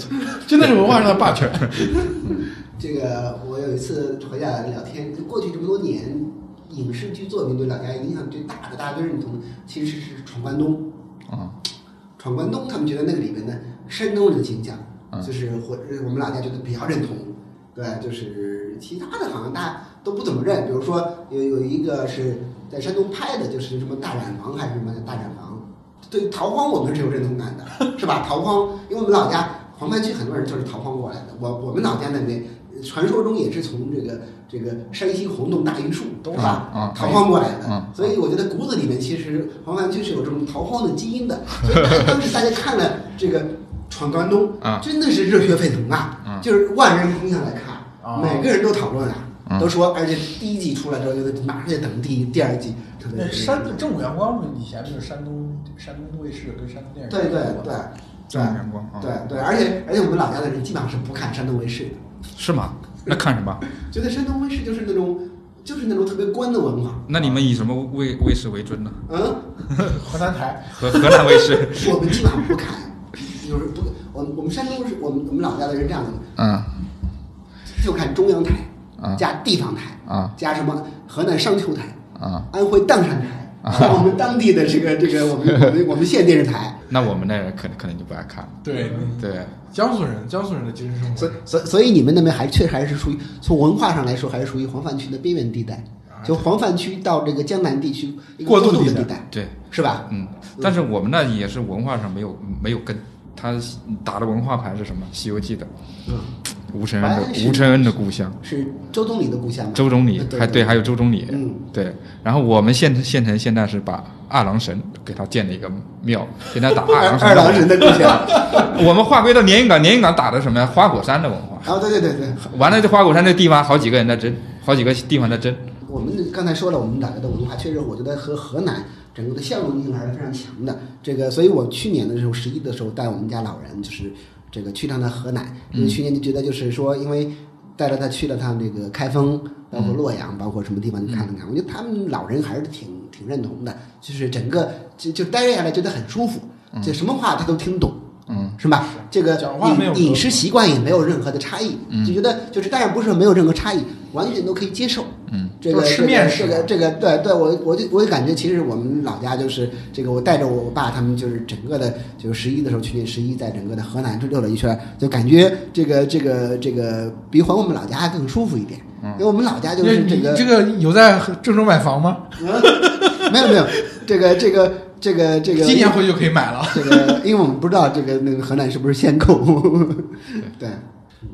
真的是文化上的霸权。这个我有一次回家聊天，就过去这么多年，影视剧作品对老家影响最大的，大家都认同，其实是《闯关东》。啊，闯关东，他们觉得那个里面的山东人的形象，嗯就是我我们老家觉得比较认同。对，就是其他的好像大家都不怎么认。比如说有有一个是在山东拍的，就是什么大染坊还是什么大染坊，对逃荒我们是有认同感的，*laughs* 是吧？逃荒，因为我们老家黄泛区很多人就是逃荒过来的。我我们老家那边传说中也是从这个这个山西洪洞大榆树都是吧？嗯嗯逃荒过来的。嗯所以我觉得骨子里面其实黄泛区是有这种逃荒的基因的。所 *laughs* 以当时大家看了这个《闯关东》啊真的是热血沸腾啊！嗯就是万人空巷来看，啊每个人都讨论啊，嗯都说，而且第一季出来之后，就马上就等第第二季，特别那山正午阳光以前就是山东山东卫视跟山东电视对对对正午阳光啊，对对，而且而且我们老家的人基本上是不看山东卫视的，是吗？那看什么？*laughs* 觉得山东卫视就是那种就是那种特别官的文化。那你们以什么卫卫视为尊呢？嗯，河南台，河河南卫视。*laughs* 我们基本上不看，就是不，我们我们山东是我们我们老家的人这样的，嗯。就看中央台啊。加地方台啊。加什么河南商丘台、啊，安徽砀山台，啊。*laughs* 我们当地的这个这个我们我们我们县电视台。*laughs* 那我们那人可能可能就不爱看了。对，对，江苏人，江苏人的精神生活。所以，所以所以你们那边还确实还是属于从文化上来说，还是属于黄泛区的边缘地带，就黄泛区到这个江南地区过渡地带渡的地带，对，是吧？嗯，但是我们那也是文化上没有没有根，他打的文化牌是什么？《西游记》的嗯，吴承恩的吴承恩的故乡，是周总理的故乡吗？周总理对还对，还有周总理，嗯，对。然后我们县县城现在是把二郎神给他建了一个庙，现在打 *laughs* 二郎神。二郎神的故乡。*laughs* 我们划归到连云港，连云港打的什么呀？花果山的文化。啊，对对对对，完了，这花果山这地方好几个人在争，好几个地方在争。我们刚才说了，我们两个的文化确实，我觉得和河南整个的相容性还是非常强的。这个，所以我去年的时候，十一的时候带我们家老人，就是这个去趟趟河南，因为去年就觉得就是说，因为带着他去了趟这个开封，包括洛阳，包括什么地方去看了看，我觉得他们老人还是挺挺认同的，就是整个就就待下来觉得很舒服，就什么话他都听懂。嗯，是吧？这个讲话没有饮饮食习惯也没有任何的差异，就觉得就是当然不是没有任何差异，完全都可以接受。嗯，这个吃面食这个这个对对，我我就我就感觉其实我们老家就是这个，我带着我爸他们就是整个的，就是十一的时候，去年十一在整个的河南就溜了一圈，就感觉这个这个这个比回我们老家更舒服一点。因为我们老家就是这个这个有在郑州买房吗？*laughs* 没有没有这个这个这个这个今年回去就可以买了。这个，因为我们不知道这个那个河南是不是限购，*laughs* 对。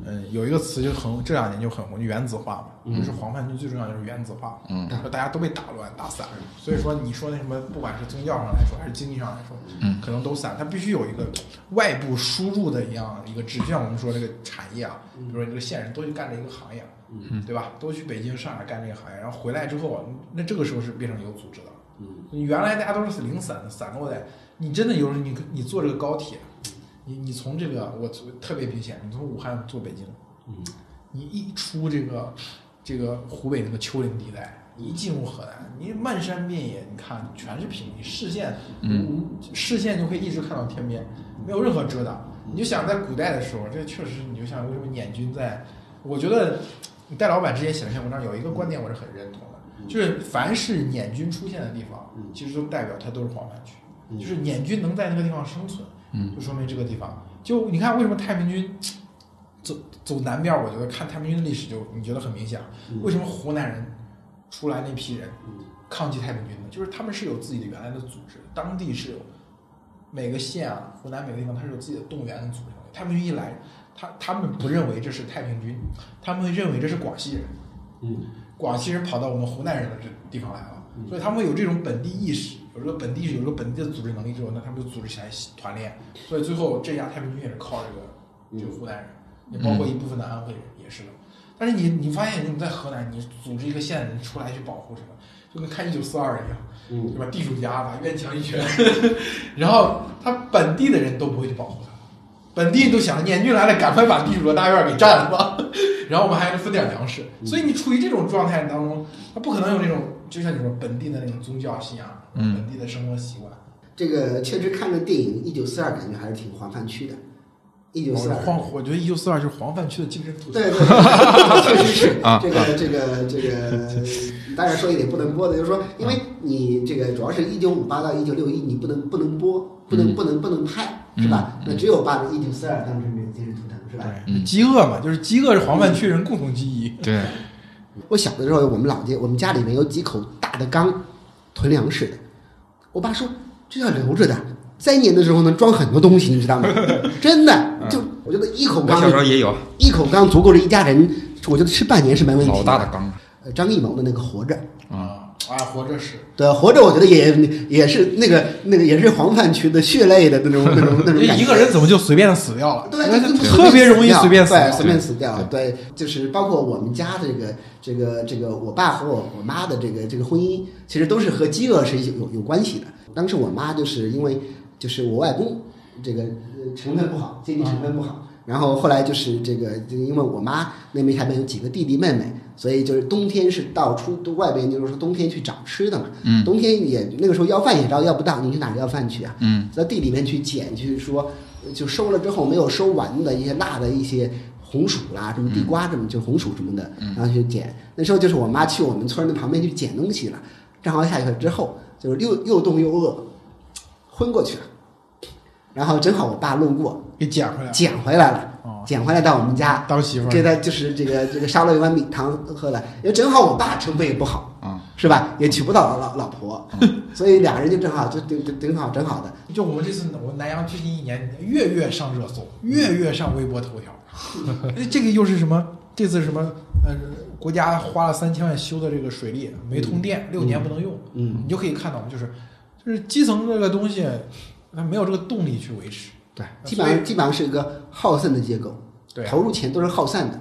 嗯，有一个词就很这两年就很红，原子化嘛，就是黄泛区最重要就是原子化，嗯，说大家都被打乱打散了，所以说你说那什么，不管是宗教上来说还是经济上来说，嗯，可能都散，它必须有一个外部输入的一样一个指向。我们说这个产业啊，比如说你这个县人都去干这一个行业，嗯，对吧？都去北京、上海干这个行业，然后回来之后，那这个时候是变成有组织的，嗯，原来大家都是零散的，散落在你真的有时候你你坐这个高铁，你你从这个我特别明显，你从武汉坐北京。嗯，你一出这个这个湖北那个丘陵地带，你一进入河南，你漫山遍野，你看全是平地，视线，嗯，视线就可以一直看到天边，没有任何遮挡。你就想在古代的时候，这确实，你就像为什么捻军在？我觉得你戴老板之前写了篇文章，有一个观点我是很认同的，就是凡是捻军出现的地方，其实都代表它都是黄泛区，就是捻军能在那个地方生存，嗯，就说明这个地方，就你看为什么太平军。走走南边，我觉得看太平军的历史就你觉得很明显。为什么湖南人出来那批人抗击太平军呢？就是他们是有自己的原来的组织，当地是有每个县啊，湖南每个地方它是有自己的动员的组织。太平军一来，他他们不认为这是太平军，他们认为这是广西人。嗯，广西人跑到我们湖南人的这地方来了，所以他们会有这种本地意识，有这个本地意识，有这个本地的组织能力之后，那他们就组织起来团练。所以最后镇压太平军也是靠这个这个湖南人。也包括一部分的安徽人也是的，但是你你发现你在河南，你组织一个县人出来去保护什么，就跟看一九四二一样，嗯，对吧？地主家把院墙一圈，*laughs* 然后他本地的人都不会去保护他，本地都想捻军来了，赶快把地主的大院给占了吧，*laughs* 然后我们还能分点粮食。所以你处于这种状态当中，他不可能有这种就像你说本地的那种宗教信仰，嗯，本地的生活习惯。这个确实看着电影《一九四二》，感觉还是挺黄泛区的。一九四二，黄，我觉得一九四二是黄泛区的精神图对对，确实是 *laughs* 啊这个这个这个，当然说一点不能播的，就是说，因为你这个主要是一九五八到一九六一，你不能不能播，不能不能不能拍，是吧？那只有把一九四二当成这个精神图腾，是吧？对，饥饿嘛，就是饥饿是黄泛区人共同记忆。对，我小的时候，我们老家我们家里面有几口大的缸，囤粮食的。我爸说这要留着的，灾年的时候能装很多东西，你知道吗？*laughs* 真的，就我觉得一口缸小时候缸，也有一口缸足够了一家人，我觉得吃半年是没问题。老大的。缸张艺谋的那个《活着》，啊啊，活着是，对，《活着》我觉得也也是那个那个也是黄泛区的血泪的那种那种那种感觉。一个人怎么就随便死掉了？对，那就特别容易随便死。随便死掉。对，就是包括我们家这个这个这个，我爸和我我妈的这个这个婚姻，其实都是和饥饿是有有关系的。当时我妈就是因为就是我外公这个呃成分不好，经济成分不好，然后后来就是这个，就因为我妈那边下面有几个弟弟妹妹，所以就是冬天是到处都外边就是说冬天去找吃的嘛。嗯冬天也那个时候要饭也要要不到，你去哪儿要饭去啊？嗯在地里面去捡，去说就收了之后没有收完的一些辣的一些红薯啦，什么地瓜什么就红薯什么的，然后去捡。那时候就是我妈去我们村的旁边去捡东西了，正好下去了之后，就是又又冻又饿，昏过去了。然后正好我爸路过，给捡回来了，捡回来了哦，捡回来到我们家，当媳妇儿给他就是这个这个烧了一碗米汤喝了，因为正好我爸成分也不好，啊，是吧？也娶不到老老婆，所以俩人就正好就挺挺挺好正好的。就我们这次，我南阳最近一年月月上热搜，月月上微博头条。哎 *laughs* 这个又是什么？这次什么？呃，国家花了三千万修的这个水利没通电，六年不能用。嗯，你就可以看到，就是就是基层这个东西，它没有这个动力去维持。对，基本上基本上是一个耗散的结构，对啊投入钱都是耗散的，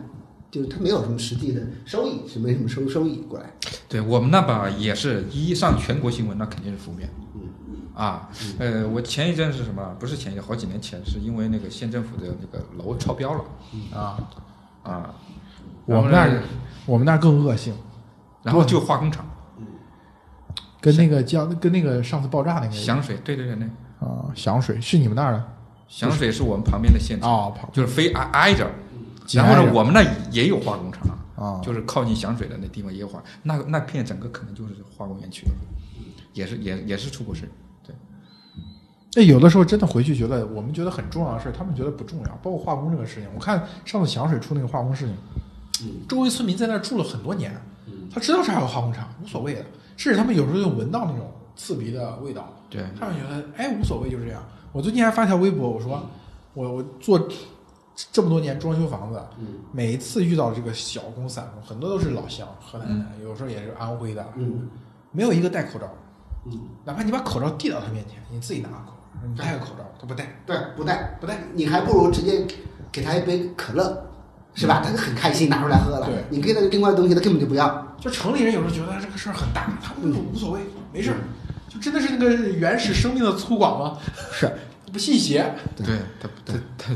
就是它没有什么实际的收益，是没什么收收益过来。对我们那吧也是一上全国新闻，那肯定是负面。啊，呃，我前一阵是什么？不是前一阵，好几年前，是因为那个县政府的那个楼超标了啊，啊。我们那儿我们那儿更恶性，然后就化工厂跟那个江跟那个上次爆炸那个响水，对对对，那啊响水是你们那儿的响水是我们旁边的县城，哦，就是非挨挨着。然后呢，我们那也有化工厂，啊，就是靠近响水的那地方也有化，那那片整个可能就是化工园区，也是也也是出过事。对，那有的时候真的回去觉得我们觉得很重要的事，他们觉得不重要。包括化工这个事情，我看上次响水出那个化工事情，周围村民在那儿住了很多年，他知道这儿有化工厂，无所谓的。甚至他们有时候就闻到那种刺鼻的味道，对他们觉得哎无所谓，就是这样。我最近还发条微博，我说我我做这么多年装修房子，每一次遇到这个小工散工，很多都是老乡，河南的，有时候也是安徽的，嗯没有一个戴口罩，嗯，哪怕你把口罩递到他面前，你自己拿个口罩，你戴个口罩，他不戴，对，不戴不戴。你还不如直接给他一杯可乐，是吧？他就很开心拿出来喝了。对你给他另外的东西，他根本就不要。就城里人有时候觉得这个事儿很大，他们就无所谓，没事儿，就真的是那个原始生命的粗犷吗？是，*laughs* 不信邪，对对，它它它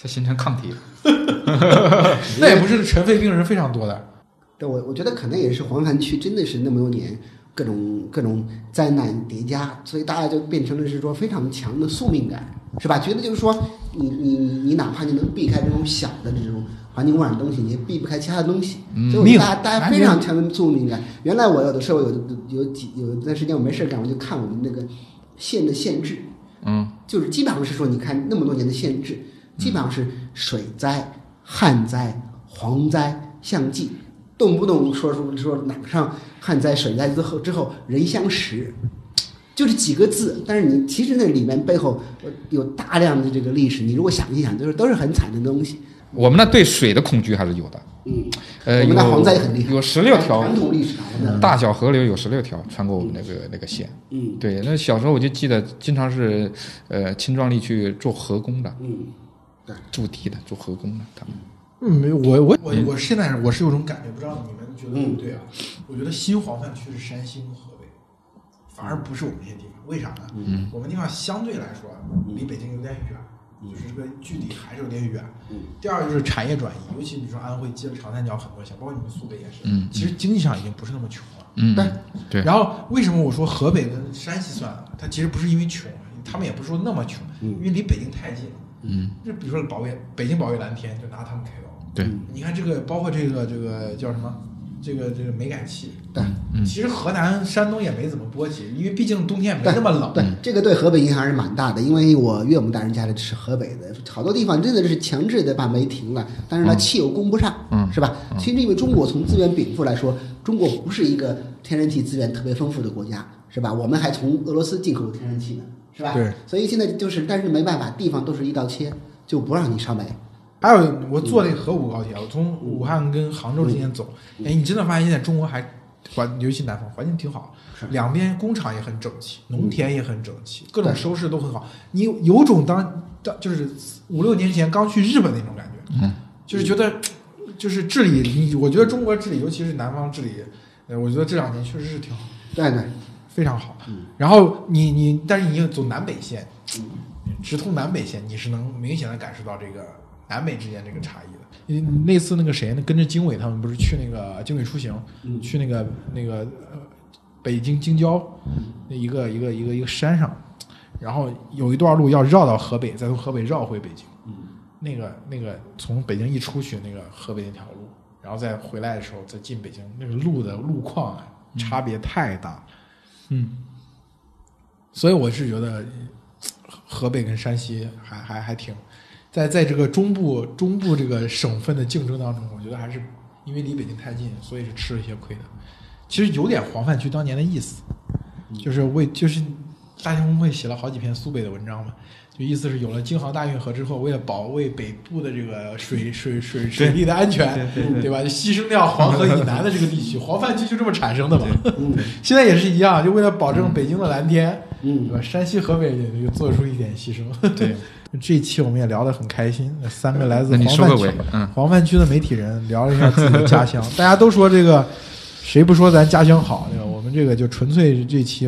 它形成抗体了。*laughs* 那也不是尘肺病人非常多的。对我我觉得可能也是黄泛区真的是那么多年各种各种灾难叠加，所以大家就变成了是说非常强的宿命感，是吧？觉得就是说你你你你哪怕你能避开这种小的这种环境污染的东西，你也避不开其他的东西。嗯所以大家大家非常强的宿命感。原来我有的时候有有几有一段时间我没事干，我就看我们那个县的县志，嗯，就是基本上是说，你看那么多年的县志，基本上是水灾、旱灾、蝗灾相继，动不动说说说哪上旱灾、水灾之后之后人相食，就这几个字。但是你其实那里面背后呃有大量的这个历史，你如果想一想，就是都是很惨的东西。我们那对水的恐惧还是有的。嗯，呃，有我们那蝗灾很厉害，有十六条传统历史啊，真的大小河流有十六条穿过我们那个那个县。嗯对，那小时候我就记得，经常是呃青壮力去做河工的，嗯，对筑堤的，做河工的，他们。嗯，没有，我我我我现在我是有种感觉，不知道你们觉得对不对啊？我觉得新黄泛区是山西跟河北，反而不是我们这些地方。为啥呢？嗯我们地方相对来说离北京有点远，就是这个距离还是有点远。嗯第二个就是产业转移，尤其比如说安徽接了长三角很多项，包括你们苏北也是，嗯其实经济上已经不是那么穷了。嗯，对对，然后为什么我说河北跟山西算了？它其实不是因为穷，他们也不是说那么穷，嗯因为离北京太近了。嗯，就比如说保卫，北京保卫蓝天就拿他们开刀。对，你看这个，包括这个这个叫什么？这个这个煤改气，对嗯其实河南、山东也没怎么波及，因为毕竟冬天也没那么冷。对，这个对河北影响还是蛮大的，因为我岳母大人家里是河北的，好多地方真的是强制的把煤停了，但是呢，嗯气又供不上，嗯是吧？其实因为中国从资源禀赋来说，中国不是一个天然气资源特别丰富的国家，是吧？我们还从俄罗斯进口天然气呢，是吧？对。所以现在就是，但是没办法，地方都是一刀切，就不让你烧煤。还有我坐那个河武高铁，我从武汉跟杭州之间走，嗯。哎，你真的发现现在中国还环，尤其南方环境挺好，两边工厂也很整齐，农田也很整齐，各种收拾都很好。你有有种当当就是五六年前刚去日本那种感觉，嗯，就是觉得就是治理，你我觉得中国治理，尤其是南方治理，呃，我觉得这两年确实是挺好，对对，非常好。嗯。然后你你，但是你走南北线，嗯。直通南北线，你是能明显的感受到这个南北之间这个差异的。嗯那次那个谁，那跟着经纬他们不是去那个经纬出行，去那个那个呃北京京郊那一个一个一个一个山上，然后有一段路要绕到河北，再从河北绕回北京。那个那个从北京一出去，那个河北那条路，然后再回来的时候再进北京，那个路的路况啊，差别太大。嗯，所以我是觉得河北跟山西还还还挺在在这个中部中部这个省份的竞争当中，我觉得还是因为离北京太近，所以是吃了一些亏的。其实有点黄泛区当年的意思，就是为就是大兴工会写了好几篇苏北的文章嘛，就意思是有了京杭大运河之后，为了保卫北部的这个水水水水利的安全，对吧？就牺牲掉黄河以南的这个地区，黄泛区就这么产生的嘛。*laughs* 现在也是一样，就为了保证北京的蓝天，嗯对吧？山西、河北也就做出一点牺牲。*laughs* 对，这一期我们也聊得很开心，那三个来自黄泛区黄泛区的媒体人聊了一下自己的家乡，大家都说这个谁不说咱家乡好？对吧？我们这个就纯粹这期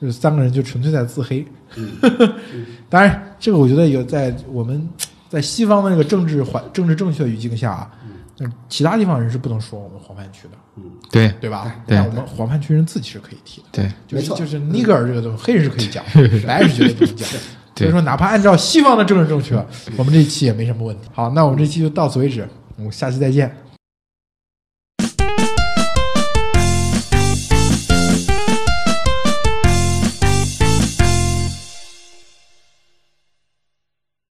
就是三个人就纯粹在自黑。*laughs* 当然，这个我觉得有在我们在西方的那个政治环政治正确的语境下啊，嗯，其他地方人是不能说我们黄泛区的，对对吧？对但我们黄泛区人自己是可以提的。对没错就是就是 nigger 这个东西，黑人是可以讲，*laughs* 白人是绝对不能讲。所以说，哪怕按照西方的政治正确，我们这一期也没什么问题。好，那我们这期就到此为止，我们下期再见。